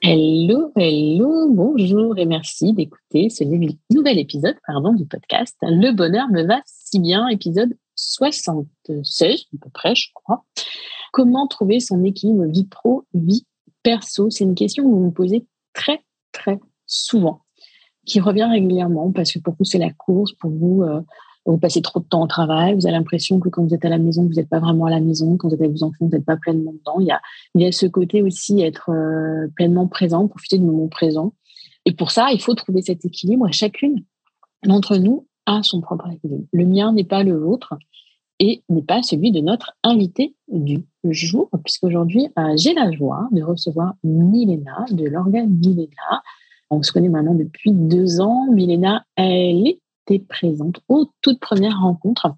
Hello, hello, bonjour et merci d'écouter ce nouvel épisode pardon, du podcast Le bonheur me va si bien, épisode 76 à peu près, je crois. Comment trouver son équilibre vie pro, vie perso? C'est une question que vous me posez très, très souvent, qui revient régulièrement parce que pour vous, c'est la course, pour vous, euh, vous passez trop de temps au travail, vous avez l'impression que quand vous êtes à la maison, vous n'êtes pas vraiment à la maison, quand vous êtes avec vos enfants, vous n'êtes pas pleinement dedans. Il y a, il y a ce côté aussi être euh, pleinement présent, profiter du moment présent. Et pour ça, il faut trouver cet équilibre. Chacune d'entre nous a son propre équilibre. Le mien n'est pas le vôtre et n'est pas celui de notre invité du jour, puisqu'aujourd'hui, euh, j'ai la joie de recevoir Milena de l'organe Milena. On se connaît maintenant depuis deux ans. Milena, elle est présente aux toutes premières rencontres.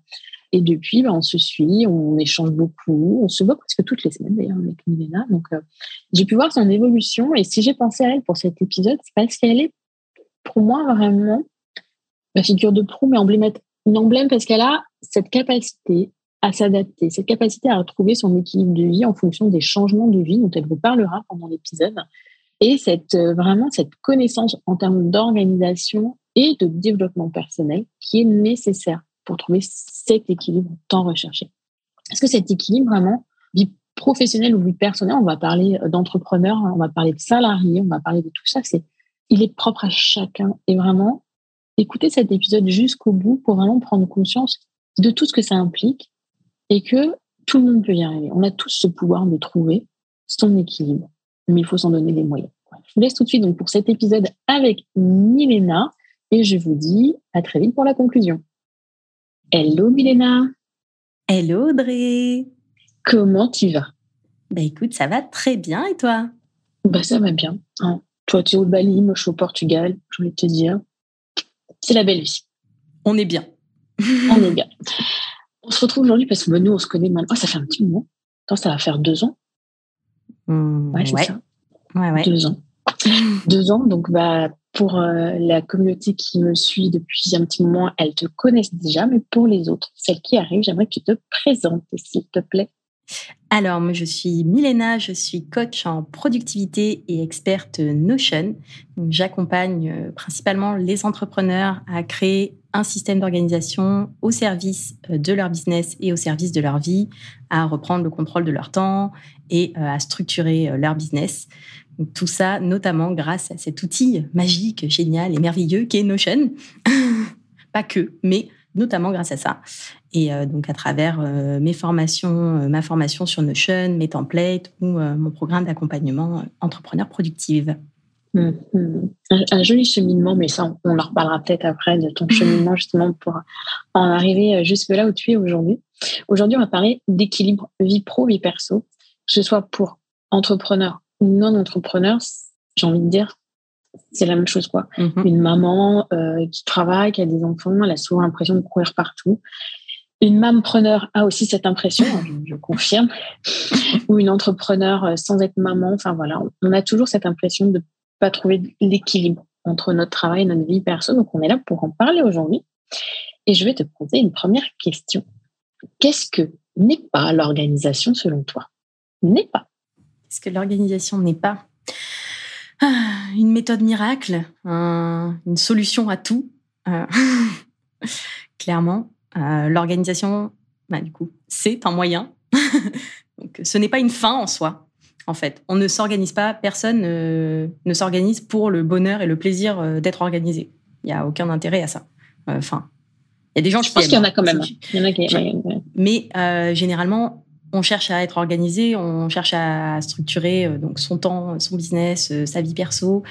Et depuis, ben, on se suit, on échange beaucoup, on se voit presque toutes les semaines d'ailleurs avec Milena. Donc, euh, j'ai pu voir son évolution. Et si j'ai pensé à elle pour cet épisode, c'est parce qu'elle est, pour moi, vraiment ma figure de proue, mais emblématique. Une emblème parce qu'elle a cette capacité à s'adapter, cette capacité à retrouver son équilibre de vie en fonction des changements de vie dont elle vous parlera pendant l'épisode. Et cette, euh, vraiment cette connaissance en termes d'organisation de développement personnel qui est nécessaire pour trouver cet équilibre tant recherché. Est-ce que cet équilibre, vraiment, vie professionnelle ou vie personnelle, on va parler d'entrepreneurs, on va parler de salariés, on va parler de tout ça, c'est, il est propre à chacun. Et vraiment, écoutez cet épisode jusqu'au bout pour vraiment prendre conscience de tout ce que ça implique et que tout le monde peut y arriver. On a tous ce pouvoir de trouver son équilibre, mais il faut s'en donner les moyens. Je vous laisse tout de suite donc pour cet épisode avec Milena. Et je vous dis à très vite pour la conclusion. Hello Milena. Hello Audrey. Comment tu vas? Bah écoute, ça va très bien et toi? Bah ça va bien. Hein. Toi tu es au Bali, moi je suis au Portugal, je voulais te dire. C'est la belle vie. On est bien. on est bien. On se retrouve aujourd'hui parce que nous on se connaît maintenant. Oh, ça fait un petit moment. Attends, ça va faire deux ans. Mmh, ouais, c'est ça. Ouais, ouais. Deux ans. deux ans, donc bah pour euh, la communauté qui me suit depuis un petit moment, elles te connaissent déjà, mais pour les autres, celles qui arrivent, j'aimerais que tu te présentes, s'il te plaît. Alors, moi, je suis Milena, je suis coach en productivité et experte Notion. J'accompagne euh, principalement les entrepreneurs à créer un système d'organisation au service euh, de leur business et au service de leur vie, à reprendre le contrôle de leur temps et à structurer leur business. Tout ça, notamment grâce à cet outil magique, génial et merveilleux qu'est Notion. Pas que, mais notamment grâce à ça. Et euh, donc à travers euh, mes formations, euh, ma formation sur Notion, mes templates ou mon programme d'accompagnement entrepreneur productive. Hum, hum. Un, joli cheminement, mais ça, on, leur reparlera peut-être après de ton cheminement justement pour en arriver jusque là où tu es aujourd'hui. Aujourd'hui, on va parler d'équilibre vie pro, vie perso, que ce soit pour entrepreneurs non-entrepreneur, j'ai envie de dire, c'est la même chose quoi. Mhm. Une maman euh, qui travaille, qui a des enfants, elle a souvent l'impression de courir partout. Une maman-preneur a aussi cette impression, hein, je, confirme, ou une entrepreneur euh, sans être maman. Enfin voilà, on a toujours cette impression de pas trouver l'équilibre entre notre travail et notre vie perso. Donc on est là pour en parler aujourd'hui. Et je vais te poser une première question. Qu'est-ce que n'est pas l'organisation selon toi? N'est pas ce que l'organisation n'est pas ah, une méthode miracle, une solution à tout. clairement, l'organisation, bah, du coup, c'est un moyen. Donc, ce n'est pas une fin en soi. En fait, on ne s'organise pas, personne ne s'organise pour le bonheur et le plaisir d'être organisé. Il n'y a aucun intérêt à ça. Enfin, il y a des gens je pense qu'il y en a quand même. Il y en a qui... Mais euh, généralement, on cherche à être organisé, on cherche à structurer euh, donc son temps, son business, euh, sa vie perso,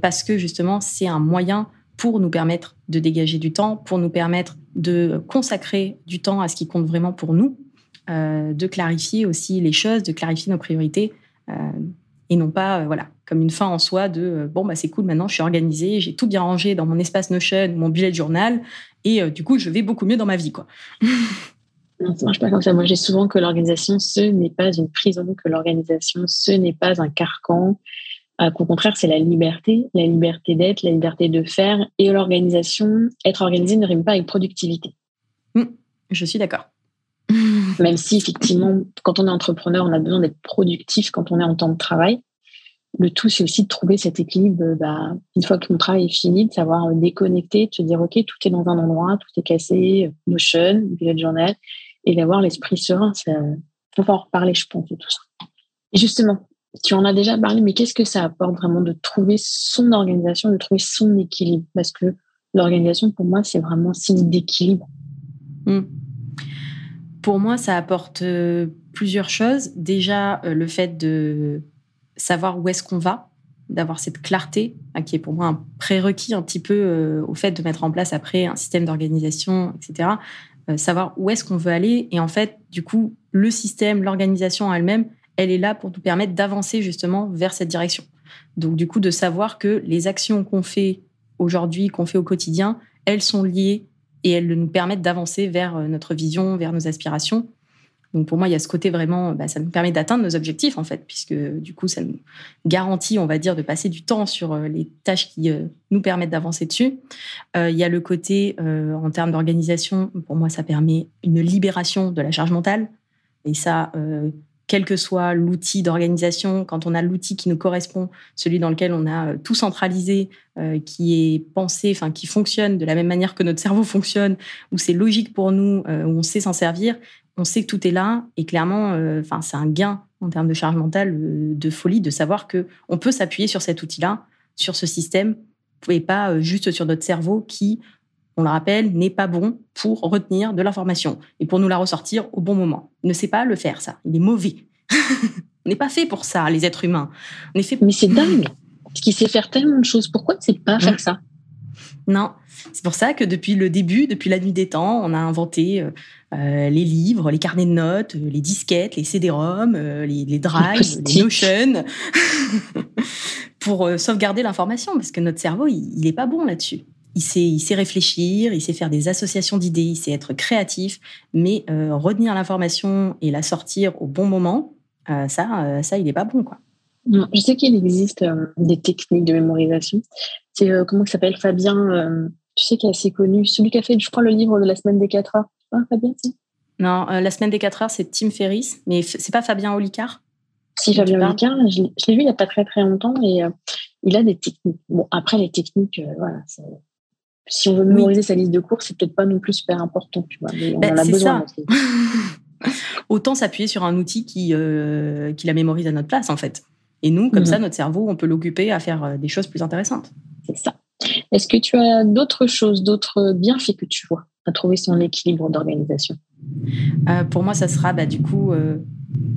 parce que justement, c'est un moyen pour nous permettre de dégager du temps, pour nous permettre de consacrer du temps à ce qui compte vraiment pour nous, de clarifier aussi les choses, de clarifier nos priorités, et non pas voilà comme une fin en soi de bon bah c'est cool maintenant je suis organisée, j'ai tout bien rangé dans mon espace Notion, mon bullet journal, et euh, du coup, je vais beaucoup mieux dans ma vie. Quoi. Non, ça marche pas comme ça. Moi, j'ai souvent que l'organisation, ce n'est pas une prison, que l'organisation, ce n'est pas un carcan. Euh, qu'au contraire, c'est la liberté, la liberté d'être, la liberté de faire. Et l'organisation, être organisé ne rime pas avec productivité. Mmh, je suis d'accord. Même si, effectivement, quand on est entrepreneur, on a besoin d'être productif quand on est en temps de travail le tout, c'est aussi de trouver cet équilibre, euh, bah, une fois que mon travail est fini, de savoir euh, déconnecter, de se dire, OK, tout est dans un endroit, tout est cassé, Notion, bullet journal, et d'avoir l'esprit serein. Ça, faut pas en reparler, je pense, de tout ça. Et justement, tu en as déjà parlé, mais qu'est-ce que ça apporte vraiment de trouver son organisation, de trouver son équilibre? Parce que l'organisation, pour moi, c'est vraiment signe d'équilibre. Hmm. Pour moi, ça apporte plusieurs choses. Déjà, le fait de savoir où est-ce qu'on va, d'avoir cette clarté, hein, qui est pour moi un prérequis un petit peu euh, au fait de mettre en place après un système d'organisation, etc. Euh, savoir où est-ce qu'on veut aller. Et en fait, du coup, le système, l'organisation elle-même, elle est là pour nous permettre d'avancer justement vers cette direction. Donc, du coup, de savoir que les actions qu'on fait aujourd'hui, qu'on fait au quotidien, elles sont liées et elles nous permettent d'avancer vers euh, notre vision, vers nos aspirations. Donc pour moi, il y a ce côté vraiment, bah, ça nous permet d'atteindre nos objectifs en fait, puisque du coup, ça nous garantit, on va dire, de passer du temps sur euh, les tâches qui euh, nous permettent d'avancer dessus. Euh, il y a le côté, en termes d'organisation, pour moi, ça permet une libération de la charge mentale. Et ça, quel que soit l'outil d'organisation, quand on a l'outil qui nous correspond, celui dans lequel on a tout centralisé, qui est pensé, enfin qui fonctionne de la même manière que notre cerveau fonctionne, où c'est logique pour nous, où on sait s'en servir, on sait que tout est là et clairement, euh, enfin, c'est un gain en termes de charge mentale euh, de folie de savoir que on peut s'appuyer sur cet outil-là, sur ce système, et pas euh, juste sur notre cerveau qui, on le rappelle, n'est pas bon pour retenir de l'information et pour nous la ressortir au bon moment. Il ne sait pas le faire, ça. Il est mauvais. on n'est pas fait pour ça, les êtres humains. On est fait. Mais c'est dingue. Parce qu'il sait faire tellement de choses. Pourquoi il ne sait pas faire mmh. ça? Non, c'est pour ça que depuis le début, depuis la nuit des temps, on a inventé euh, euh, les livres, les carnets de notes, euh, les disquettes, les CD-ROM, les, les, drives, les Notion, pour sauvegarder l'information, parce que notre cerveau, il n'est pas bon là-dessus. Il sait, il sait réfléchir, il sait faire des associations d'idées, il sait être créatif, mais retenir l'information et la sortir au bon moment, ça, ça, il n'est pas bon, quoi. Je sais qu'il existe des techniques de mémorisation. C'est comment ça s'appelle Fabien tu sais, qui est assez connu. Celui qui a fait, je crois, le livre de la semaine des 4 heures. Fabien, si? Non, euh, la semaine des 4 heures, c'est Tim Ferriss, mais c'est pas Fabien Olicard? Si, Fabien Olicard, je, l'ai vu il n'y a pas très très longtemps et euh, il a des techniques. Bon, après, les techniques, euh, voilà, si on veut mémoriser sa liste de cours, c'est peut-être pas non plus super important, tu vois, mais on ben, en a besoin. Autant s'appuyer sur un outil qui, qui la mémorise à notre place, en fait. Et nous, comme mhm. ça, notre cerveau, on peut l'occuper à faire des choses plus intéressantes. C'est ça. Est-ce que tu as d'autres choses, d'autres bienfaits que tu vois à trouver son équilibre d'organisation? Euh, Pour moi, ça sera bah, du coup euh,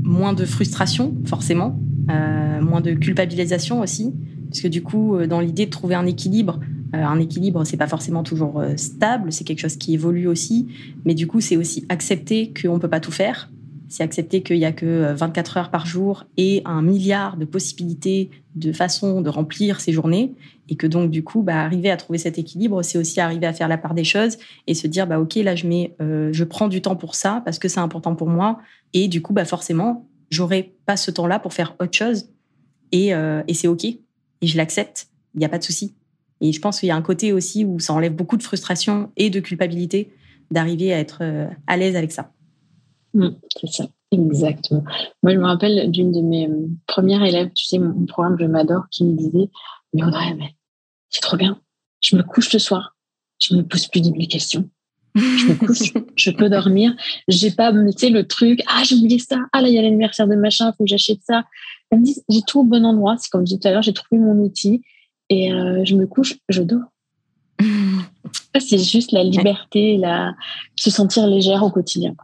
moins de frustration, forcément, euh, moins de culpabilisation aussi, parce que du coup, dans l'idée de trouver un équilibre, un équilibre, c'est pas forcément toujours stable, c'est quelque chose qui évolue aussi, mais du coup, c'est aussi accepter qu'on peut pas tout faire, c'est accepter qu'il n'y a que 24 heures par jour et un milliard de possibilités de façons de remplir ses journées. Et que donc du coup bah, arriver à trouver cet équilibre c'est aussi arriver à faire la part des choses et se dire bah ok là je mets euh, je prends du temps pour ça parce que c'est important pour moi. Et du coup bah forcément j'aurai pas ce temps là pour faire autre chose. Et, euh, et c'est ok. Et je l'accepte. Il n'y a pas de souci. Et je pense qu'il y a un côté aussi où ça enlève beaucoup de frustration et de culpabilité d'arriver à être euh, à l'aise avec ça mmh, c'est ça Exactement. Moi, je me rappelle d'une de mes premières élèves, tu sais, mon programme Je m'adore, qui me disait Mais Audrey, mais c'est trop bien. Je me couche le soir. Je me pose plus de questions. Je me couche, je peux dormir. J'ai pas, tu sais, le truc, ah, j'ai oublié ça. Ah, là, il y a l'anniversaire de machin, faut que j'achète ça. Elle me dit, j'ai tout au bon endroit. C'est comme je disais tout à l'heure, j'ai trouvé mon outil et euh, je me couche, je dors. c'est juste la liberté, la, se sentir légère au quotidien.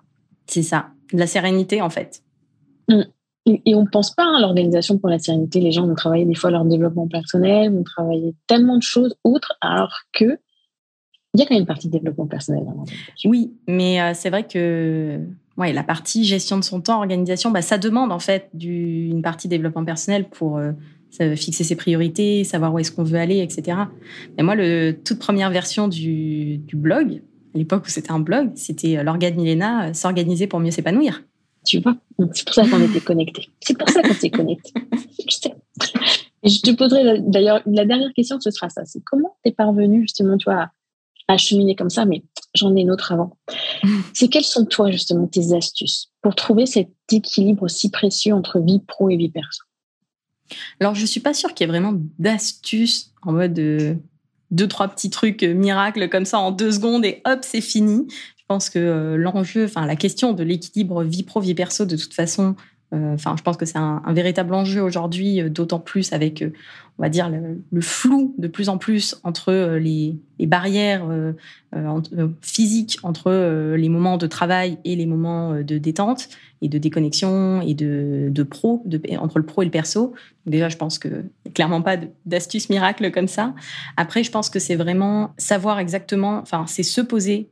C'est ça, la sérénité en fait. Mmh. Et, on ne pense pas à l'organisation pour la sérénité. Les gens vont travailler des fois leur développement personnel, vont travailler tellement de choses outre, alors que il y a quand même une partie de développement personnel. oui, mais euh, c'est vrai que ouais, la partie gestion de son temps, organisation, bah, ça demande en fait du, une partie développement personnel pour euh, fixer ses priorités, savoir où est-ce qu'on veut aller, etc. Mais moi, le toute première version du, du blog, l'époque où c'était un blog, c'était euh, l'organe Milena, s'organiser pour mieux s'épanouir. Tu vois, c'est pour ça qu'on était connectés. C'est pour ça qu'on s'est connectés. je Et je te poserai d'ailleurs la dernière question, ce sera ça. C'est comment t'es parvenu justement, toi, à cheminer comme ça, mais j'en ai une autre avant. C'est quelles sont toi justement tes astuces pour trouver cet équilibre aussi précieux entre vie pro et vie perso? Alors je suis pas sûre qu'il y ait vraiment d'astuces en mode de euh, deux trois petits trucs euh, miracles comme ça en deux secondes et hop c'est fini. Je pense que euh, l'enjeu, enfin la question de l'équilibre vie pro vie perso de toute façon enfin, je pense que c'est un, véritable enjeu aujourd'hui, euh, d'autant plus avec, euh, on va dire, le, flou de plus en plus entre les, barrières physiques entre les moments de travail et les moments de détente et de déconnexion et de, pro, de, entre le pro et le perso. déjà, je pense que a clairement pas d'astuce miracle comme ça. Après, je pense que c'est vraiment savoir exactement, enfin, c'est se poser,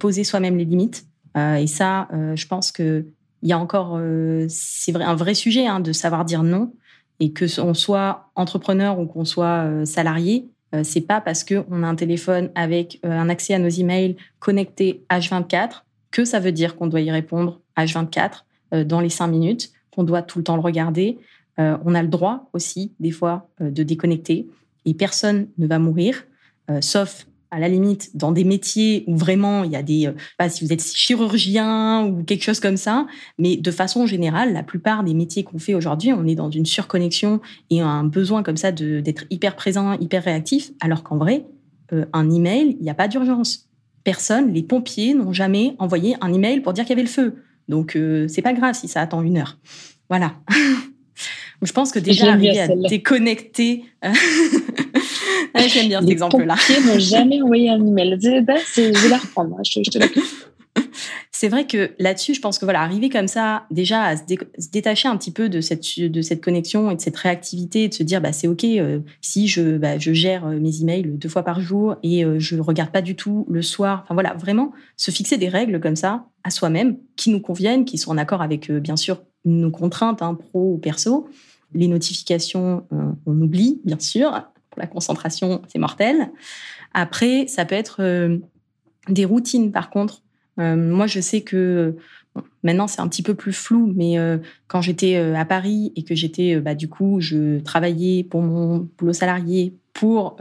poser soi-même les limites. et ça, je pense que il y a encore, euh, c'est vrai, un vrai sujet hein, de savoir dire non et que on soit entrepreneur ou qu'on soit euh, salarié, euh, c'est pas parce que on a un téléphone avec un accès à nos emails connecté H24 que ça veut dire qu'on doit y répondre H24 dans les cinq minutes, qu'on doit tout le temps le regarder. on a le droit aussi des fois de déconnecter et personne ne va mourir, sauf à la limite, dans des métiers où vraiment il y a des, euh, pas si vous êtes chirurgien ou quelque chose comme ça, mais de façon générale, la plupart des métiers qu'on fait aujourd'hui, on est dans une surconnexion et un besoin comme ça d'être hyper présent, hyper réactif, alors qu'en vrai, euh, un email, il n'y a pas d'urgence. Personne, les pompiers n'ont jamais envoyé un email pour dire qu'il y avait le feu. Donc euh, c'est pas grave si ça attend une heure. Voilà. Je pense que déjà arriver à déconnecter. J'aime bien cet exemple-là. Les n'ont jamais envoyé un email. Je vais la reprendre. Je, te c'est vrai que là-dessus, je pense que voilà, arriver comme ça, déjà à se, détacher un petit peu de cette, de cette connexion et de cette réactivité, de se dire, bah, c'est OK euh, si je, bah, je gère euh, mes emails deux fois par jour et euh, je ne regarde pas du tout le soir. Enfin voilà, vraiment se fixer des règles comme ça à soi-même qui nous conviennent, qui sont en accord avec, bien sûr, nos contraintes, hein, pro ou perso. Les notifications, on oublie, bien sûr la concentration, c'est mortel. Après, ça peut être euh, des routines, par contre. Euh, moi, je sais que maintenant, c'est un petit peu plus flou, mais euh, quand j'étais à Paris et que j'étais, bah, du coup, je travaillais pour mon boulot salarié, pour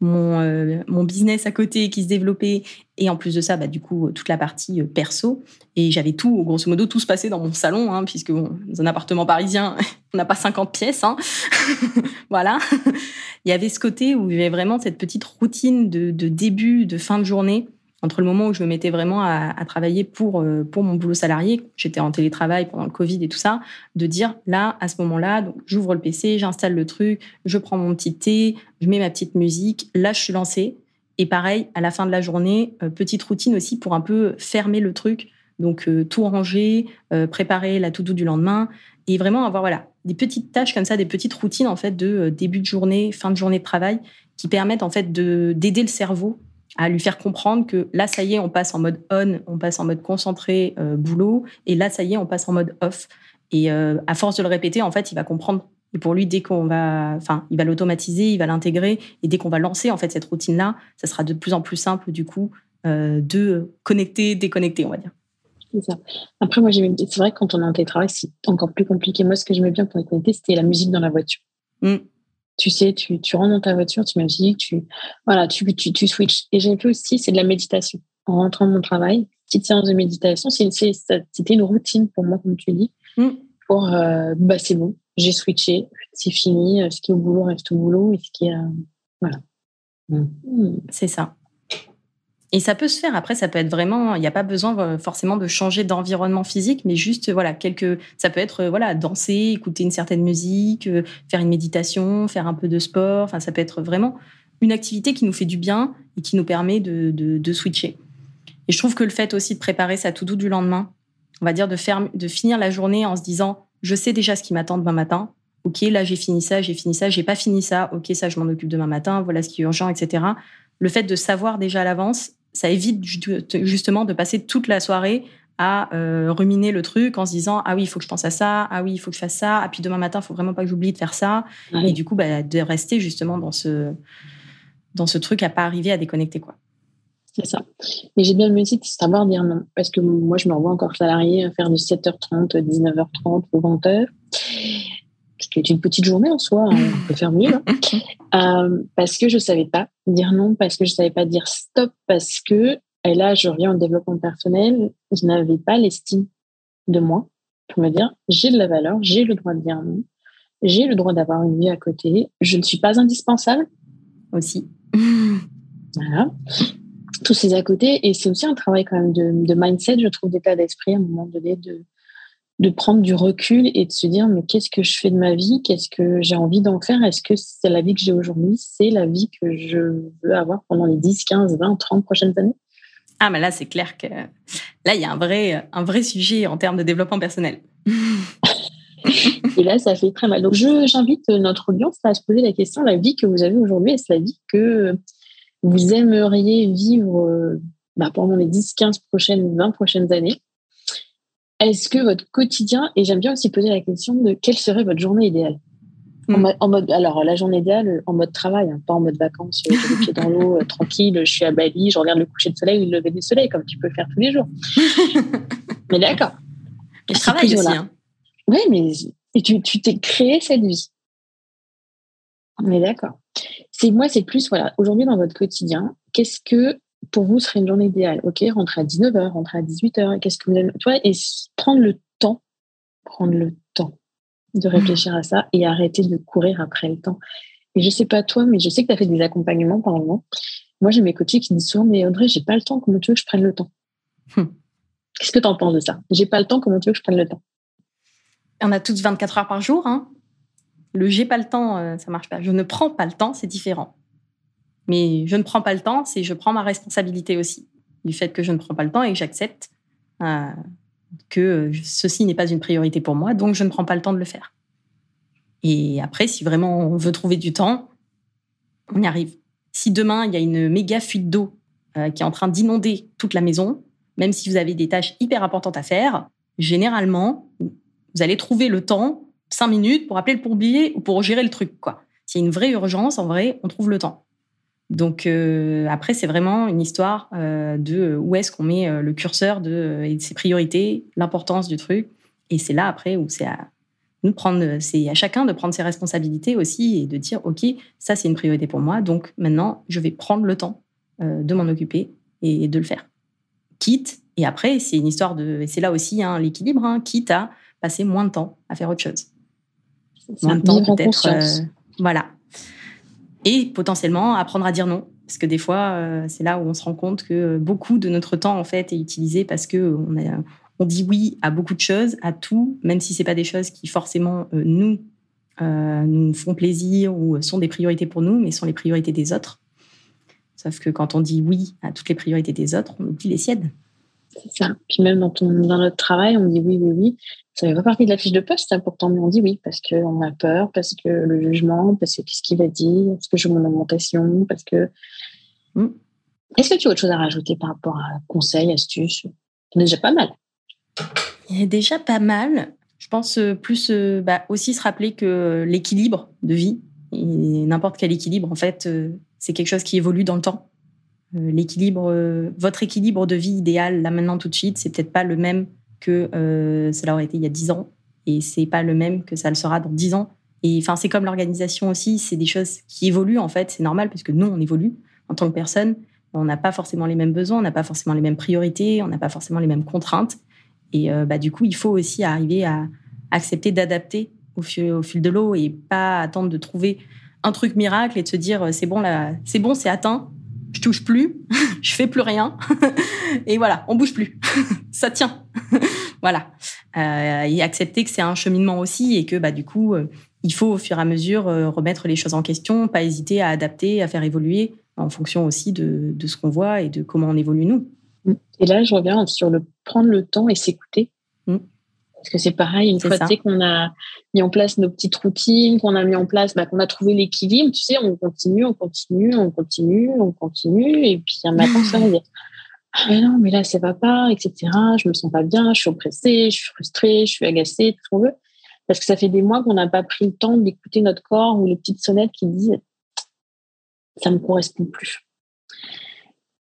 mon, euh, mon business à côté qui se développait et en plus de ça, bah, du coup, toute la partie euh, perso. Et j'avais tout, grosso modo, tout se passait dans mon salon, hein, puisque dans un appartement parisien, on n'a pas 50 pièces. Hein. voilà. Il y avait ce côté où il y avait vraiment cette petite routine de début, de fin de journée entre le moment où je me mettais vraiment à, travailler pour, euh, pour mon boulot salarié, j'étais en télétravail pendant le Covid et tout ça, de dire là, à ce moment-là, j'ouvre le PC, j'installe le truc, je prends mon petit thé, je mets ma petite musique, là, je suis lancée. Et pareil, à la fin de la journée, euh, petite routine aussi pour un peu fermer le truc. Donc, euh, tout ranger, préparer la to-do du lendemain et vraiment avoir voilà, des petites tâches comme ça, des petites routines en fait de début de journée, fin de journée de travail qui permettent en fait d'aider le cerveau à lui faire comprendre que là, ça y est, on passe en mode on, on passe en mode concentré euh, boulot, et là, ça y est, on passe en mode off. Et euh, à force de le répéter, en fait, il va comprendre. Et pour lui, dès qu'on va, enfin, il va l'automatiser, il va l'intégrer, et dès qu'on va lancer en fait cette routine-là, ça sera de plus en plus simple du coup euh, de connecter, déconnecter, on va dire. C'est ça. Après, moi, c'est vrai que quand on est en télétravail, c'est encore plus compliqué. Moi, ce que j'aimais bien pour connecter, c'était la musique dans la voiture. Mmh tu sais, tu, tu rentres dans ta voiture, tu musique, tu, voilà, tu, tu, tu switches. Et j'ai vu aussi, c'est de la méditation. En rentrant de mon travail, petite séance de méditation, c'était une routine pour moi, comme tu dis, mm. pour, euh, bah, c'est bon, j'ai switché, c'est fini, ce qui est au boulot reste au boulot et ce qui est. voilà. Mm. C'est ça. Et ça peut se faire. Après, ça peut être vraiment. Il n'y a pas besoin euh, forcément de changer d'environnement physique, mais juste voilà quelques. Ça peut être voilà danser, écouter une certaine musique, euh, faire une méditation, faire un peu de sport. Enfin, ça peut être vraiment une activité qui nous fait du bien et qui nous permet de, de, switcher. Et je trouve que le fait aussi de préparer sa to-do du lendemain, on va dire de, faire, de finir la journée en se disant je sais déjà ce qui m'attend demain matin. Ok, là j'ai fini ça, j'ai fini ça, j'ai pas fini ça. Ok, ça je m'en occupe demain matin. Voilà ce qui est urgent, etc. Le fait de savoir déjà à l'avance, ça évite justement de passer toute la soirée à euh, ruminer le truc en se disant ah oui il faut que je pense à ça ah oui il faut que je fasse ça ah puis demain matin il faut vraiment pas que j'oublie de faire ça. Et du coup bah, de rester justement dans ce dans ce truc à pas arriver à déconnecter quoi. C'est ça. Mais j'ai bien le métier de savoir dire non parce que moi je me revois encore salarié à faire de 7h30 19h30 ou 20h ce qui est une petite journée en soi, hein, on peut faire mieux, hein. euh, parce que je savais pas dire non, parce que je savais pas dire stop, parce que, et là je reviens au développement personnel, je n'avais pas l'estime de moi pour me dire j'ai de la valeur, j'ai le droit de dire non, j'ai le droit d'avoir une vie à côté, je ne suis pas indispensable. Aussi. voilà. Tous ces à côté, et c'est aussi un travail quand même de, de mindset, je trouve, d'état d'esprit à un moment donné, de, de prendre du recul et de se dire mais qu'est-ce que je fais de ma vie? Qu'est-ce que j'ai envie d'en faire? Est-ce que c'est la vie que j'ai aujourd'hui? C'est la vie que je veux avoir pendant les 10, 15, 20, 30 prochaines années? Ah, mais là, c'est clair que là, il y a un vrai, un vrai sujet en termes de développement personnel. et là, ça fait très mal. Donc, j'invite notre audience à se poser la question la vie que vous avez aujourd'hui, est-ce la vie que vous aimeriez vivre bah, pendant les 10, 15 prochaines, 20 prochaines années? Est-ce que votre quotidien, et j'aime bien aussi poser la question de quelle serait votre journée idéale? En, hmm. mode, alors la journée idéale en mode travail, hein, pas en mode vacances, j'ai les pieds dans l'eau, euh, tranquille, je suis à Bali, je regarde le coucher de soleil ou le lever du soleil, comme tu peux faire tous les jours. mais d'accord. Je travaille aussi. Hein. Oui, mais et tu t'es créé cette vie. Est d'accord. C'est moi, c'est plus voilà. Aujourd'hui, dans votre quotidien, qu'est-ce que pour vous serait une journée idéale Ok, rentrer à 19h, rentrer à 18h, qu'est-ce que vous aimez Tu et prendre le temps, prendre le temps de mmh. réfléchir à ça et arrêter de courir après le temps. Et je sais pas toi, mais je sais que tu as fait des accompagnements par moment. Moi, j'ai mes coachés qui me disent souvent, mais Audrey, j'ai pas le temps, comment tu veux que je prenne le temps? Mmh. Qu'est-ce que tu en penses de ça? J'ai pas le temps, comment tu veux que je prenne le temps? On a toutes 24 heures par jour. Hein le j'ai pas le temps, euh, ça marche pas. Je ne prends pas le temps, c'est différent. Mais je ne prends pas le temps, c'est je prends ma responsabilité aussi du fait que je ne prends pas le temps et que j'accepte euh, que ceci n'est pas une priorité pour moi, donc je ne prends pas le temps de le faire. Et après, si vraiment on veut trouver du temps, on y arrive. Si demain il y a une méga fuite d'eau euh, qui est en train d'inonder toute la maison, même si vous avez des tâches hyper importantes à faire, généralement, vous allez trouver le temps, cinq minutes, pour appeler le pompier ou pour gérer le truc. Quoi. S'il y a une vraie urgence, en vrai, on trouve le temps. Donc euh, après, c'est vraiment une histoire euh, de où est-ce qu'on met euh, le curseur de, et de ses priorités, l'importance du truc. Et c'est là après où c'est à nous prendre, c'est à chacun de prendre ses responsabilités aussi et de dire ok, ça c'est une priorité pour moi, donc maintenant je vais prendre le temps de m'en occuper et de le faire. Quitte et après c'est une histoire de, c'est là aussi hein, l'équilibre, hein, quitte à passer moins de temps à faire autre chose. Moins de temps peut-être, voilà et potentiellement apprendre à dire non. Parce que des fois, euh, c'est là où on se rend compte que beaucoup de notre temps, en fait, est utilisé parce que on, on dit oui à beaucoup de choses, à tout, même si c'est pas des choses qui forcément euh, nous euh, nous font plaisir ou sont des priorités pour nous, mais sont les priorités des autres. Sauf que quand on dit oui à toutes les priorités des autres, on oublie les siennes. C'est ça. Puis même dans, dans notre travail, on dit oui, oui, oui. Ça fait pas partie de la fiche de poste, hein, pourtant, mais on dit oui, parce qu'on a peur, parce que le jugement, parce que qu'est-ce qu'il va dire, parce que je veux mon augmentation, parce que. Hmm. Est-ce que tu as autre chose à rajouter par rapport à conseils, astuces? C'est déjà pas mal. Il y a déjà pas mal. Je pense euh, plus euh, bah, aussi se rappeler que l'équilibre de vie, n'importe quel équilibre, en fait, euh, c'est quelque chose qui évolue dans le temps. L'équilibre, votre équilibre de vie idéal, là maintenant tout de suite, c'est peut-être pas le même que euh, cela aurait été il y a 10 ans et c'est pas le même que ça le sera dans 10 ans. Et enfin, c'est comme l'organisation aussi, c'est des choses qui évoluent en fait, c'est normal parce que nous, on évolue en tant que personne. On n'a pas forcément les mêmes besoins, on n'a pas forcément les mêmes priorités, on n'a pas forcément les mêmes contraintes. Et euh, bah, du coup, il faut aussi arriver à accepter d'adapter au au fil de l'eau et pas attendre de trouver un truc miracle et de se dire c'est bon là, c'est bon, c'est atteint, je touche plus, je fais plus rien et voilà, on bouge plus, ça tient, voilà. Euh, et accepter que c'est un cheminement aussi et que bah du coup euh, il faut au fur et à mesure euh, remettre les choses en question, pas hésiter à adapter, à faire évoluer en fonction aussi de, de ce qu'on voit et de comment on évolue nous. Et là, je reviens sur le prendre le temps et s'écouter. Mm. Parce que c'est pareil, une fois qu'on a mis en place nos petites routines, qu'on a mis en place, bah, qu'on a trouvé l'équilibre, tu sais, on continue, on continue, on continue, on continue. Et puis un matin, ça va dire ah mais non, mais là, ça va pas, etc. Je me sens pas bien, je suis oppressée, je suis frustrée, je suis agacée, tout ce qu'on veut. Parce que ça fait des mois qu'on n'a pas pris le temps d'écouter notre corps ou les petites sonnettes qui disent ça ne me correspond plus.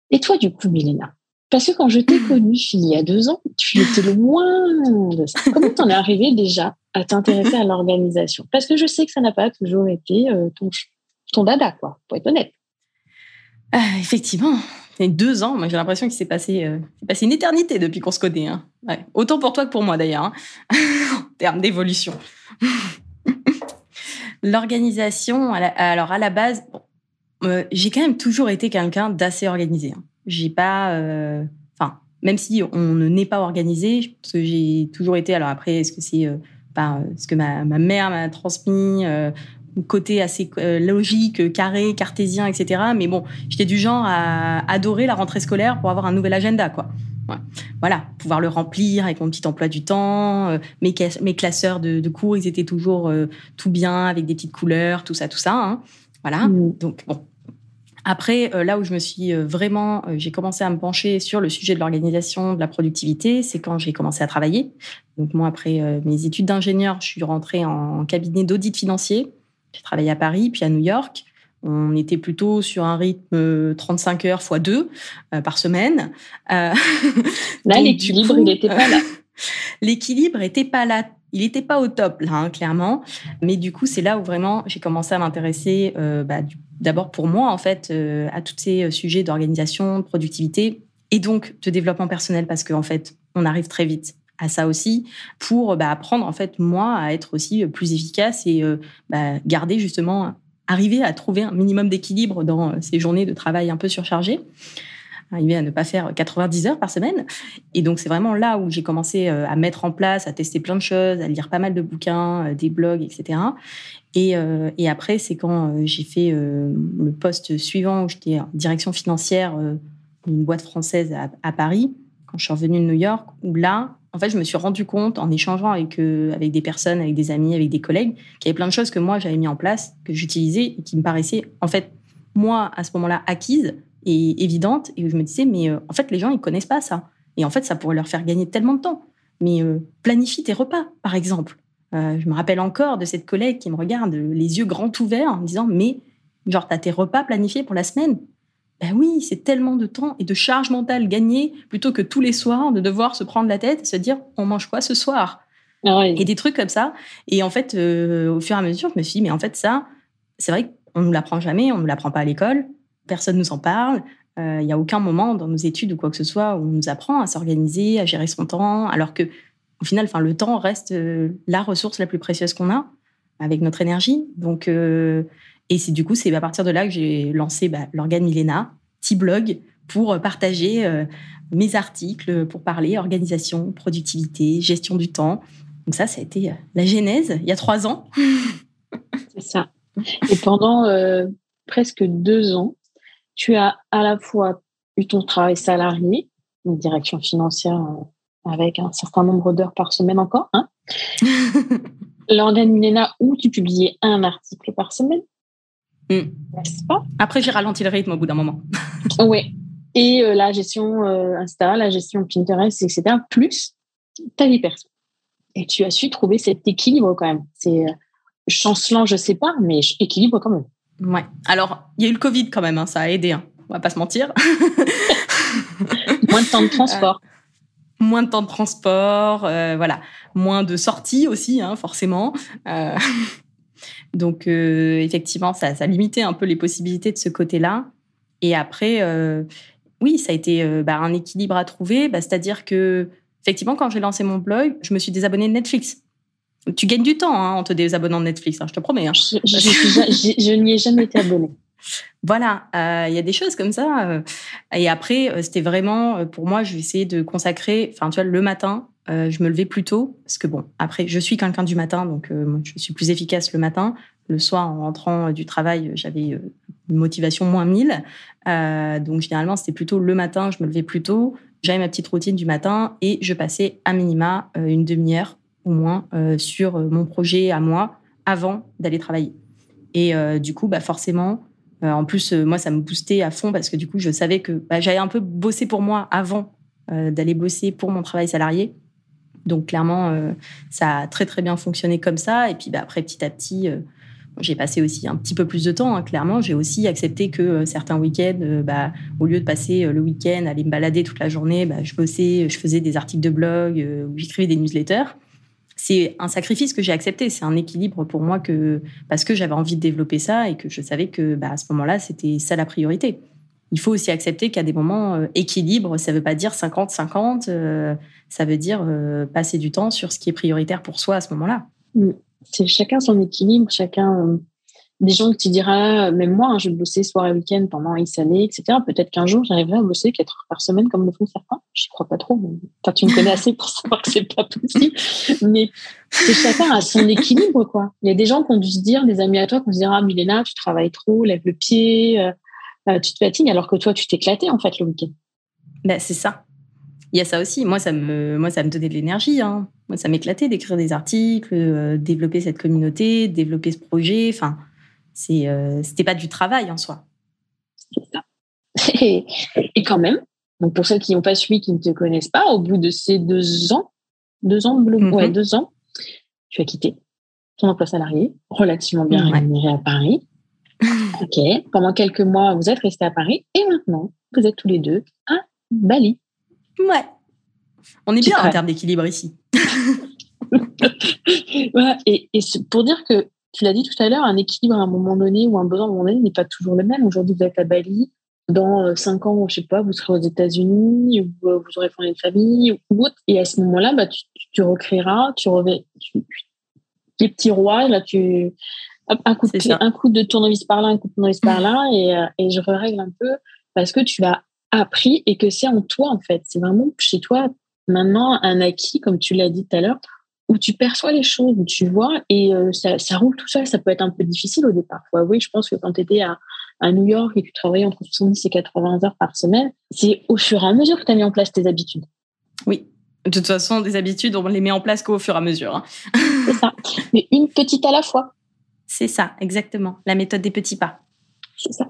Et toi, du coup, Milena, parce que quand je t'ai connue il y a deux ans, tu étais loin de ça. Comment t'en es arrivée déjà à t'intéresser à l'organisation? Parce que je sais que ça n'a pas toujours été euh, ton, dada, quoi, pour être honnête. Euh, effectivement, c'est deux ans. J'ai l'impression qu'il s'est passé, euh, passé une éternité depuis qu'on se connaît. Hein. Autant pour toi que pour moi, d'ailleurs, hein. en termes d'évolution. L'organisation, alors à la base, j'ai quand même toujours été quelqu'un d'assez organisé. Hein. J'ai pas, euh, enfin, même si on ne n'est pas organisé, parce que j'ai toujours été. Alors après, est-ce que c'est euh, euh, ce que ma, ma mère m'a transmis, côté assez logique, carré, cartésien, etc. Mais bon, j'étais du genre à adorer la rentrée scolaire pour avoir un nouvel agenda, quoi. Voilà, pouvoir le remplir avec mon petit emploi du temps. mes, mes classeurs de, cours, ils étaient toujours tout bien avec des petites couleurs, tout ça, tout ça. Hein. Voilà. Mmh. Donc bon, après, euh, là où je me suis euh, vraiment, euh, j'ai commencé à me pencher sur le sujet de l'organisation, de la productivité, c'est quand j'ai commencé à travailler. Donc moi, après mes études d'ingénieur, je suis rentrée en cabinet d'audit financier. J'ai travaillé à Paris, puis à New York. On était plutôt sur un rythme 35 heures x 2 par semaine. là, l'équilibre, il n'était pas là. l'équilibre n'était pas là. Il n'était pas au top, là, hein, clairement. Mais du coup, c'est là où vraiment j'ai commencé à m'intéresser bah, du d'abord pour moi, en fait, euh, à tous ces euh, sujets d'organisation, de productivité et donc de développement personnel, parce qu'en fait, on arrive très vite à ça aussi pour bah, apprendre en fait moi à être aussi plus efficace et euh, bah, garder justement arriver à trouver un minimum d'équilibre dans ces journées de travail un peu surchargées arriver à ne pas faire 90 heures par semaine. Et donc, c'est vraiment là où j'ai commencé à mettre en place, à tester plein de choses, à lire pas mal de bouquins, des blogs, etc. Euh, et, après, c'est quand euh, j'ai fait euh, le poste suivant où j'étais en direction financière d'une boîte française à, Paris, quand je suis revenue de New York, où là, en fait, je me suis rendu compte en échangeant avec, des personnes, avec des amis, avec des collègues, qu'il y avait plein de choses que moi, j'avais mis en place, que j'utilisais et qui me paraissaient, en fait, moi, à ce moment-là, acquises et évidentes. Et où je me disais, mais en fait, les gens, ils connaissent pas ça. Et en fait, ça pourrait leur faire gagner tellement de temps. Mais planifie tes repas, par exemple. Euh, je me rappelle encore de cette collègue qui me regarde les yeux grands ouverts en me disant Mais, genre, t'as tes repas planifiés pour la semaine? Ben oui, c'est tellement de temps et de charge mentale gagnée plutôt que tous les soirs de devoir se prendre la tête et se dire On mange quoi ce soir? Ah Et des trucs comme ça. Et en fait, euh, au fur et à mesure, je me suis dit Mais en fait, ça, c'est vrai qu'on ne nous l'apprend jamais, on ne nous l'apprend pas à l'école, personne ne nous en parle. Euh, il n'y a aucun moment dans nos études ou quoi que ce soit où on nous apprend à s'organiser, à gérer son temps, alors que au final, enfin, le temps reste euh, la ressource la plus précieuse qu'on a avec notre énergie. Donc, euh, et c'est du coup, c'est à partir de là que j'ai lancé bah, l'organe Milena, petit blog pour partager euh, mes articles, pour parler organisation, productivité, gestion du temps. Donc ça, ça a été la genèse il y a trois ans. c'est ça. Et pendant presque deux ans, tu as à la fois eu ton travail salarié, une direction financière avec un certain nombre d'heures par semaine encore. Hein L'organe Milena, où tu publiais un article par semaine? Hmm. N'est-ce pas? Après, j'ai ralenti le rythme au bout d'un moment. oui. Et euh, la gestion euh, Insta, la gestion Pinterest, etc. Plus ta vie perso. Et tu as su trouver cet équilibre quand même. C'est euh, chancelant, je sais pas, mais équilibre quand même. Ouais. Alors, il y a eu le Covid quand même, hein, ça a aidé. Hein. On va pas se mentir. Moins de temps de transport moins de temps de transport, euh, voilà, moins de sorties aussi, hein, forcément. Euh, donc euh, effectivement, ça, ça limitait un peu les possibilités de ce côté-là. Et après, oui, ça a été bah, un équilibre à trouver, bah, c'est-à-dire que effectivement, quand j'ai lancé mon blog, je me suis désabonnée de Netflix. Tu gagnes du temps hein, en te désabonnant de Netflix, hein, je te promets. Hein. Je, je n'y ai jamais été abonnée. Voilà, il y a des choses comme ça. et après, c'était vraiment, pour moi, je vais essayer de consacrer, enfin, tu vois, le matin, je me levais plus tôt, parce que bon, après, je suis quelqu'un du matin, donc je suis plus efficace le matin. Le soir, en rentrant du travail, j'avais une motivation moins 1000. donc, généralement, c'était plutôt le matin, je me levais plus tôt, j'avais ma petite routine du matin et je passais à minima une demi-heure au moins sur mon projet à moi avant d'aller travailler. Et du coup, bah forcément, en plus, moi, ça me boostait à fond parce que du coup, je savais que bah, j'avais un peu bossé pour moi avant d'aller bosser pour mon travail salarié. Donc clairement, ça a très très bien fonctionné comme ça. Et puis bah, après, petit à petit, j'ai passé aussi un petit peu plus de temps. Hein, clairement, j'ai aussi accepté que certains week-ends, bah, au lieu de passer le week-end à aller me balader toute la journée, je bossais, je faisais des articles de blog, ou j'écrivais des newsletters c'est un sacrifice que j'ai accepté. C'est un équilibre pour moi que parce que j'avais envie de développer ça et que je savais que bah, à ce moment-là, c'était ça la priorité. Il faut aussi accepter qu'à des moments, euh, équilibre, ça ne veut pas dire 50-50, euh, ça veut dire euh, passer du temps sur ce qui est prioritaire pour soi à ce moment-là. Mm. C'est chacun son équilibre, chacun des gens que tu diras, même moi, hein, je bosser soir et week-end pendant X années, etc. Peut-être qu'un jour, j'arriverai à bosser 4 heures par semaine comme le font certains. Je crois pas trop. Tu me connais assez pour savoir que c'est pas possible. Mais chacun a son équilibre, quoi. Il y a des gens qui ont dû se dire, des amis à toi, qui vont se dire, ah, Milena, tu travailles trop, lève le pied, euh, euh, tu te fatigues, alors que toi, tu t'éclatais, en fait, le week-end. Ben, c'est ça. Il y a ça aussi. Moi, ça me, moi, ça me donnait de l'énergie. Hein. Moi, ça m'éclatait d'écrire des articles, euh, développer cette communauté, développer ce projet. Enfin, c'est, euh, c'était pas du travail en soi. C'est ça. Et, quand même, donc pour celles qui n'ont pas suivi, qui ne te connaissent pas, au bout de ces deux ans, deux ans, bleu, ouais, mhm. deux ans, tu as quitté ton emploi salarié, relativement bien rémunéré à Paris. ok. Pendant quelques mois, vous êtes restés à Paris et maintenant, vous êtes tous les deux à Bali. Ouais. On est bien en termes d'équilibre ici. et, et pour dire que tu l'as dit tout à l'heure, un équilibre à un moment donné ou un besoin à un moment donné n'est pas toujours le même. Aujourd'hui, vous êtes à Bali. Dans euh, cinq ans, je sais pas, vous serez aux États-Unis, ou euh, vous aurez fondé une famille ou autre. Et à ce moment-là, bah, tu, tu recréeras, tu revais, tu, les petits rois, là, tu, un coup, de, un coup de tournevis par là, un coup de tournevis par là, et, euh, et je règle un peu parce que tu as appris et que c'est en toi, en fait. C'est vraiment chez toi, maintenant, un acquis, comme tu l'as dit tout à l'heure, où tu perçois les choses, où tu vois, et euh, ça, ça, roule tout seul. Ça peut être un peu difficile au départ. Oui, je pense que quand tu étais à, à, New York et que tu travaillais entre 70 et 80 heures par semaine, c'est au fur et à mesure que tu as mis en place tes habitudes. Oui. De toute façon, des habitudes, on les met en place qu'au fur et à mesure. Hein. c'est ça. Mais une petite à la fois. C'est ça, exactement. La méthode des petits pas. C'est ça.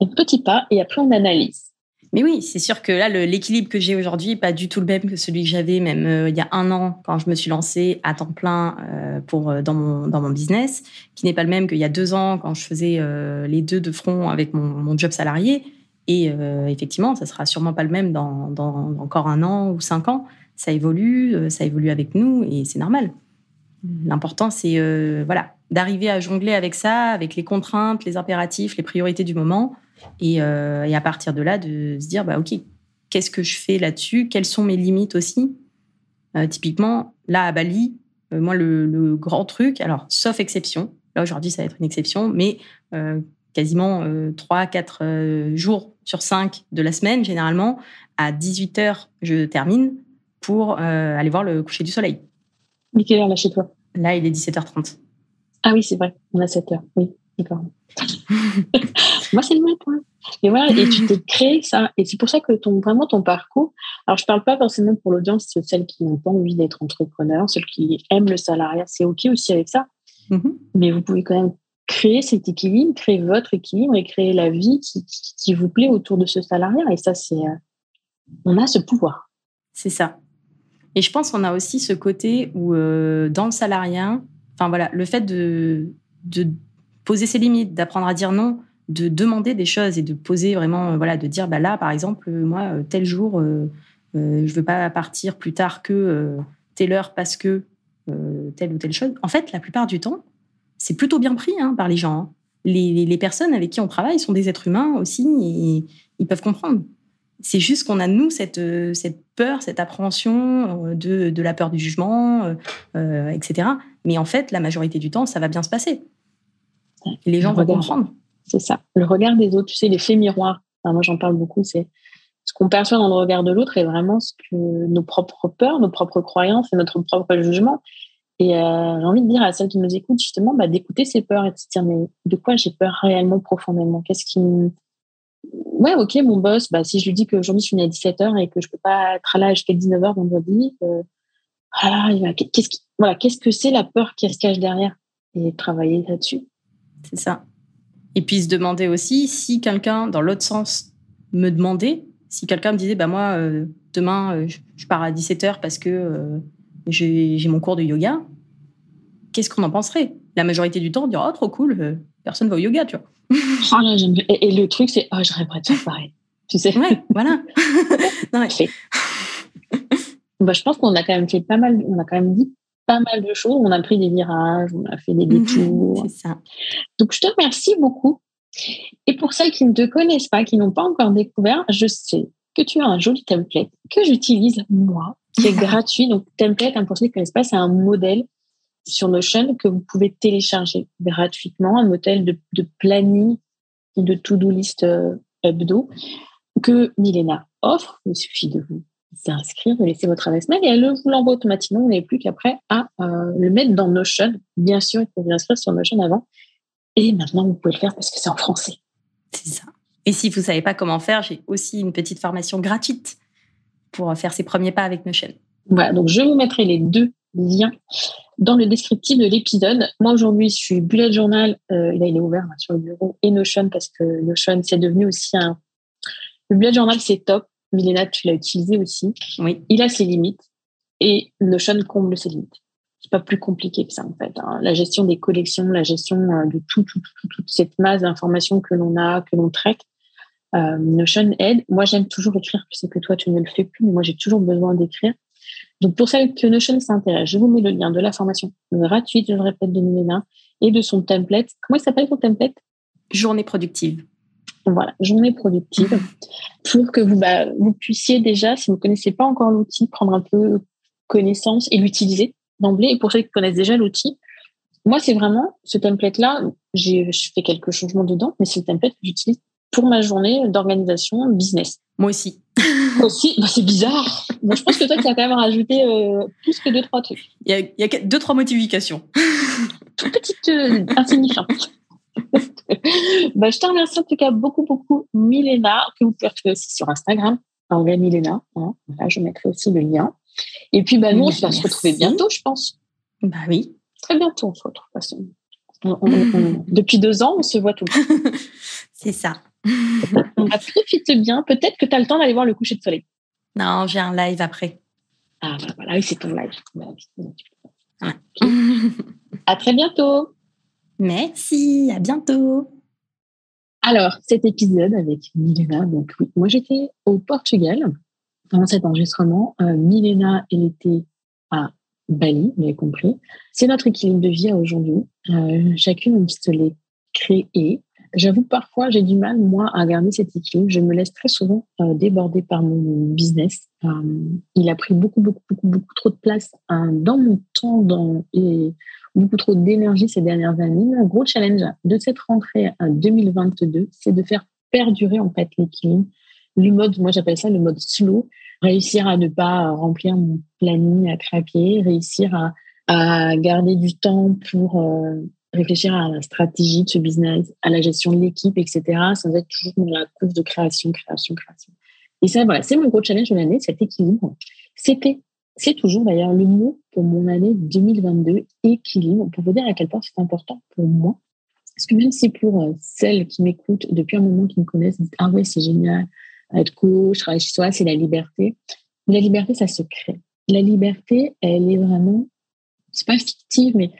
Un petit pas et après on analyse. Mais oui, c'est sûr que là, l'équilibre que j'ai aujourd'hui n'est pas du tout le même que celui que j'avais même euh, il y a un an quand je me suis lancée à temps plein euh, pour, euh, dans, mon, dans mon business, qui n'est pas le même qu'il y a deux ans quand je faisais les deux de front avec mon, mon job salarié. Et effectivement, ça sera sûrement pas le même dans, dans, encore un an ou cinq ans. Ça évolue, ça évolue avec nous et c'est normal. L'important, c'est voilà, d'arriver à jongler avec ça, avec les contraintes, les impératifs, les priorités du moment euh, et, à partir de là, de se dire, bah, OK, qu'est-ce que je fais là-dessus? Quelles sont mes limites aussi? Euh, Typiquement, là, à Bali, euh, moi, le, grand truc, alors, sauf exception, là, aujourd'hui, ça va être une exception, mais quasiment 3-4 jours sur 5 de la semaine, généralement, à 18 heures, je termine pour aller voir le coucher du soleil. Mais quelle heure là chez toi? Là, il est 17h30. Ah oui, c'est vrai, on a 7 heures, oui, d'accord. Moi, c'est le matin. Et voilà, et tu t'es créé ça. Et c'est pour ça que ton, vraiment ton parcours. Alors, je parle pas forcément pour l'audience, c'est celles qui n'ont pas envie d'être entrepreneurs, celles qui aiment le salariat, c'est OK aussi avec ça. Mm-hmm. Mais vous pouvez quand même créer cet équilibre, créer votre équilibre et créer la vie qui, qui, vous plaît autour de ce salariat. Et ça, c'est. Euh, on a ce pouvoir. C'est ça. Et je pense qu'on a aussi ce côté où, euh, dans le salariat, enfin voilà, le fait de, de poser ses limites, d'apprendre à dire non, de demander des choses et de poser vraiment, euh, voilà, de dire, bah là, par exemple, euh, moi, euh, tel jour, je veux pas partir plus tard que telle heure parce que telle ou telle chose. En fait, la plupart du temps, c'est plutôt bien pris hein, par les gens. Hein. Les, personnes avec qui on travaille sont des êtres humains aussi et ils peuvent comprendre. C'est juste qu'on a, nous, cette, peur, cette appréhension de la peur du jugement, etc. Mais en fait, la majorité du temps, ça va bien se passer. Et les gens vont comprendre. C'est ça. Le regard des autres, tu sais, l'effet miroir. moi, j'en parle beaucoup. C'est ce qu'on perçoit dans le regard de l'autre est vraiment ce que nos propres peurs, nos propres croyances et notre propre jugement. Et euh, j'ai envie de dire à celles qui nous écoutent, justement, bah, d'écouter ces peurs et de se dire, mais de quoi j'ai peur réellement profondément? Qu'est-ce qui me... Ouais, ok, mon boss, bah, si je lui dis qu'aujourd'hui je finis à 17h et que je peux pas être là jusqu'à 19h vendredi, euh, ah, qu'est-ce voilà, qu'est-ce que c'est la peur qui se cache derrière? Et travailler là-dessus. C'est ça. Et puis se demander aussi si quelqu'un, dans l'autre sens, me demandait, si quelqu'un me disait, bah moi, euh, demain, je pars à 17h parce que j'ai mon cours de yoga, qu'est-ce qu'on en penserait? La majorité du temps, on dirait oh trop cool, euh, personne va au yoga, tu vois. Ah, et, le truc, c'est oh, je rêverais de faire pareil. Tu sais Ouais, voilà. non, bah, je pense qu'on a quand même fait pas mal, on a quand même dit pas mal de choses. On a pris des virages, on a fait des mhm, détours. c'est ça. Donc, je te remercie beaucoup. Et pour celles qui ne te connaissent pas, qui n'ont pas encore découvert, je sais que tu as un joli template que j'utilise moi qui est gratuit. Donc, Template, hein, pour ceux qui ne connaissent pas, c'est un modèle sur Notion que vous pouvez télécharger gratuitement, un modèle de, de planning de to-do list euh, hebdo que Milena offre. Il suffit de vous inscrire, de laisser votre adresse mail et elle vous l'envoie automatiquement. Vous n'avez plus qu'après à euh, le mettre dans Notion. Bien sûr, il faut vous inscrire sur Notion avant. Et maintenant, vous pouvez le faire parce que c'est en français. C'est ça. Et si vous ne savez pas comment faire, j'ai aussi une petite formation gratuite pour faire ses premiers pas avec Notion. Voilà, donc je vous mettrai les deux liens dans le descriptif de l'épisode. Moi aujourd'hui, je suis Bullet Journal, euh, là il est ouvert sur le bureau, et Notion parce que Notion c'est devenu aussi un. Le Bullet Journal c'est top. Milena, tu l'as utilisé aussi. Oui. Il a ses limites et Notion comble ses limites. C'est pas plus compliqué que ça en fait. Hein. La gestion des collections, la gestion euh, de tout, tout, tout, toute cette masse d'informations que l'on a, que l'on traite, euh, Notion aide. Moi, j'aime toujours écrire. Je sais que toi, tu ne le fais plus, mais moi, j'ai toujours besoin d'écrire. Donc, pour celles que Notion s'intéresse, je vous mets le lien de la formation gratuite, je le répète, de Milena et de son template. Comment il s'appelle ton template? Journée productive. Voilà, journée productive. Pour que vous, bah, vous puissiez déjà, si vous ne connaissez pas encore l'outil, prendre un peu connaissance et l'utiliser d'emblée. Et pour ceux qui connaissent déjà l'outil, moi, c'est vraiment ce template-là. J'ai fait quelques changements dedans, mais c'est le template que j'utilise pour ma journée d'organisation business. Moi aussi. aussi, bah, c'est bizarre. je pense que toi, tu as quand même rajouté euh, plus que deux, trois trucs. Il y a, deux, trois motivations. Toute petite euh, insignifiante. bah, je te remercie en tout cas beaucoup, beaucoup, Milena, que vous pouvez retrouver aussi sur Instagram, Anglais Milena. Hein. je mettrai aussi le lien. Et puis, bah, nous, on va se retrouver bientôt, je pense. Bah oui. Très bientôt, on se retrouve. depuis deux ans, on se voit tout le temps. C'est ça. Profite bien. Peut-être que tu as le temps d'aller voir le coucher de soleil. Non, j'ai un live après. Ah, bah voilà, oui, c'est ton live. à très bientôt. Merci, à bientôt. Alors, cet épisode avec Milena, donc oui, moi j'étais au Portugal pendant cet enregistrement. Euh, Milena, elle était à Bali, vous avez compris. C'est notre équilibre de vie aujourd'hui. Euh, chacune, on se l'est créé J'avoue, parfois, j'ai du mal, moi, à garder cet équilibre. Je me laisse très souvent euh, déborder par mon business. Euh, il a pris beaucoup, beaucoup, beaucoup, beaucoup trop de place hein, dans mon temps dans, et beaucoup trop d'énergie ces dernières années. Mon gros challenge de cette rentrée à 2022, c'est de faire perdurer, en fait, l'équilibre. Le mode, moi, j'appelle ça le mode slow. Réussir à ne pas remplir mon planning à craquer, réussir à, à garder du temps pour euh, réfléchir à la stratégie de ce business, à la gestion de l'équipe, etc., sans être toujours dans la course de création, création, création. Et ça, voilà, c'est mon gros challenge de l'année, cet équilibre. C'était, c'est toujours d'ailleurs le mot pour mon année 2022, équilibre, pour vous dire à quel point c'est important pour moi. Parce que même si pour euh, celles qui m'écoutent depuis un moment, qui me connaissent, disent Ah ouais, c'est génial, être coach, travailler chez soi, c'est la liberté. La liberté, ça se crée. La liberté, elle est vraiment, c'est pas fictive, mais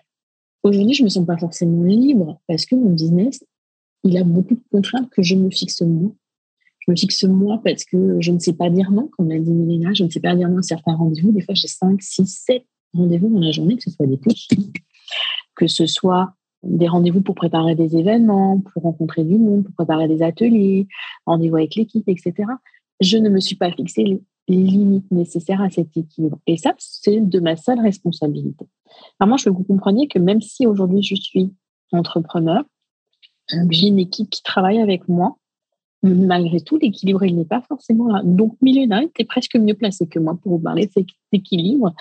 Aujourd'hui, je me sens pas forcément libre parce que mon business, il a beaucoup de contraintes que je me fixe moi. Je me fixe moi parce que je ne sais pas dire non, comme l'a dit Milena, je ne sais pas dire non à certains rendez-vous. Des fois, j'ai 5, 6, 7 rendez-vous dans la journée, que ce soit des coachings, que ce soit des rendez-vous pour préparer des événements, pour rencontrer du monde, pour préparer des ateliers, rendez-vous avec l'équipe, etc. Je ne me suis pas fixé les limites nécessaires à cet équilibre. Et ça, c'est de ma seule responsabilité. Moi, je veux que vous compreniez que même si aujourd'hui je suis entrepreneur, j'ai une équipe qui travaille avec moi, malgré tout, l'équilibre, il n'est pas forcément là. Donc, Milena était presque mieux placée que moi pour vous parler de cet équilibre,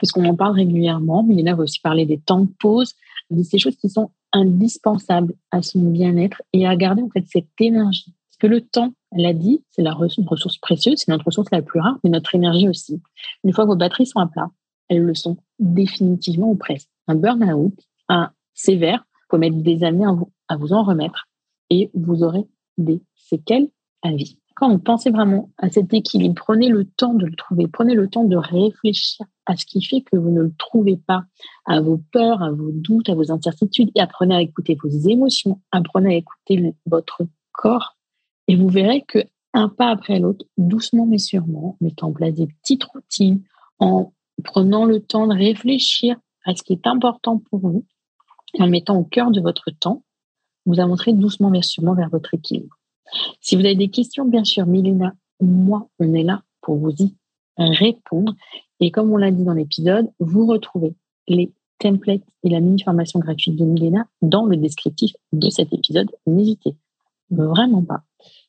parce qu'on en parle régulièrement. Milena va aussi parler des temps de pause, de ces choses qui sont indispensables à son bien-être et à garder en fait cette énergie. Parce que le temps, elle a dit, c'est la ressource précieuse, c'est notre ressource la plus rare, mais notre énergie aussi. Une fois que vos batteries sont à plat, elles le sont définitivement ou presque. Un burn-out, un sévère, vous pouvez mettre des années à vous en remettre et vous aurez des séquelles à vie. Quand vous pensez vraiment à cet équilibre, prenez le temps de le trouver, prenez le temps de réfléchir à ce qui fait que vous ne le trouvez pas, à vos peurs, à vos doutes, à vos incertitudes, et apprenez à écouter vos émotions, apprenez à écouter votre corps, et vous verrez que un pas après l'autre, doucement mais sûrement, mettant en place des petites routines, en prenant le temps de réfléchir à ce qui est important pour vous, en mettant au cœur de votre temps, vous avancerez doucement mais sûrement vers votre équilibre. Si vous avez des questions, bien sûr, Milena moi, on est là pour vous y répondre. Et comme on l'a dit dans l'épisode, vous retrouvez les templates et la mini-formation gratuite de Milena dans le descriptif de cet épisode. N'hésitez vraiment pas.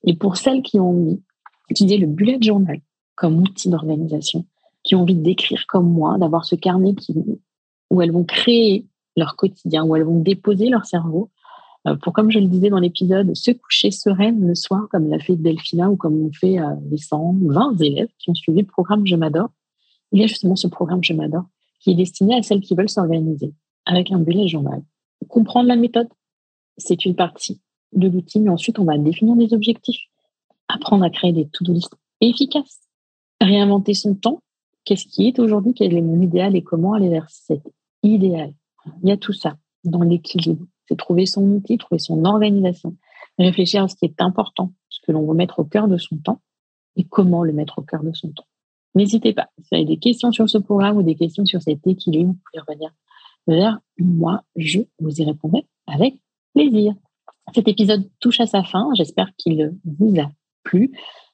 Et pour celles qui ont envie d'utiliser le bullet journal comme outil d'organisation, qui ont envie d'écrire comme moi, d'avoir ce carnet qui, où elles vont créer leur quotidien, où elles vont déposer leur cerveau, pour, comme je le disais dans l'épisode, se coucher sereine le soir, comme l'a fait Delphina ou comme ont fait euh, les 120 élèves qui ont suivi le programme Je m'adore. Il y a justement ce programme Je m'adore qui est destiné à celles qui veulent s'organiser avec un bullet journal. Comprendre la méthode, c'est une partie de l'outil, mais ensuite on va définir des objectifs, apprendre à créer des to-do list efficaces, réinventer son temps. Qu'est-ce qui est aujourd'hui Quel est mon idéal et comment aller vers cet idéal? Il y a tout ça dans l'équilibre c'est trouver son outil, trouver son organisation, réfléchir à ce qui est important, ce que l'on veut mettre au cœur de son temps et comment le mettre au cœur de son temps. N'hésitez pas, si vous avez des questions sur ce programme ou des questions sur cet équilibre, vous pouvez revenir vers moi, je vous y répondrai avec plaisir. Cet épisode touche à sa fin, j'espère qu'il vous a plu.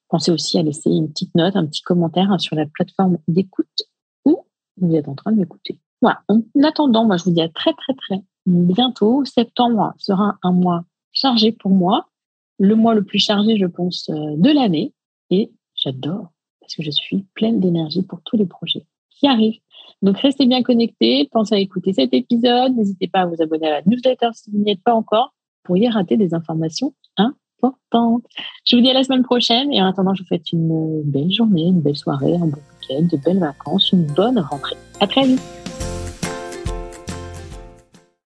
Pensez aussi à laisser une petite note, un petit commentaire sur la plateforme d'écoute où vous êtes en train de m'écouter. Voilà. En attendant, moi, je vous dis à très, très, très bientôt. Septembre sera un mois chargé pour moi, le mois le plus chargé, je pense, euh, de l'année. Et j'adore parce que je suis pleine d'énergie pour tous les projets qui arrivent. Donc, restez bien connectés. Pensez à écouter cet épisode. N'hésitez pas à vous abonner à la newsletter si vous n'y êtes pas encore pour y rater des informations importantes. Je vous dis à la semaine prochaine. Et en attendant, je vous souhaite une belle journée, une belle soirée, un bon week-end, de belles vacances, une bonne rentrée. À très vite.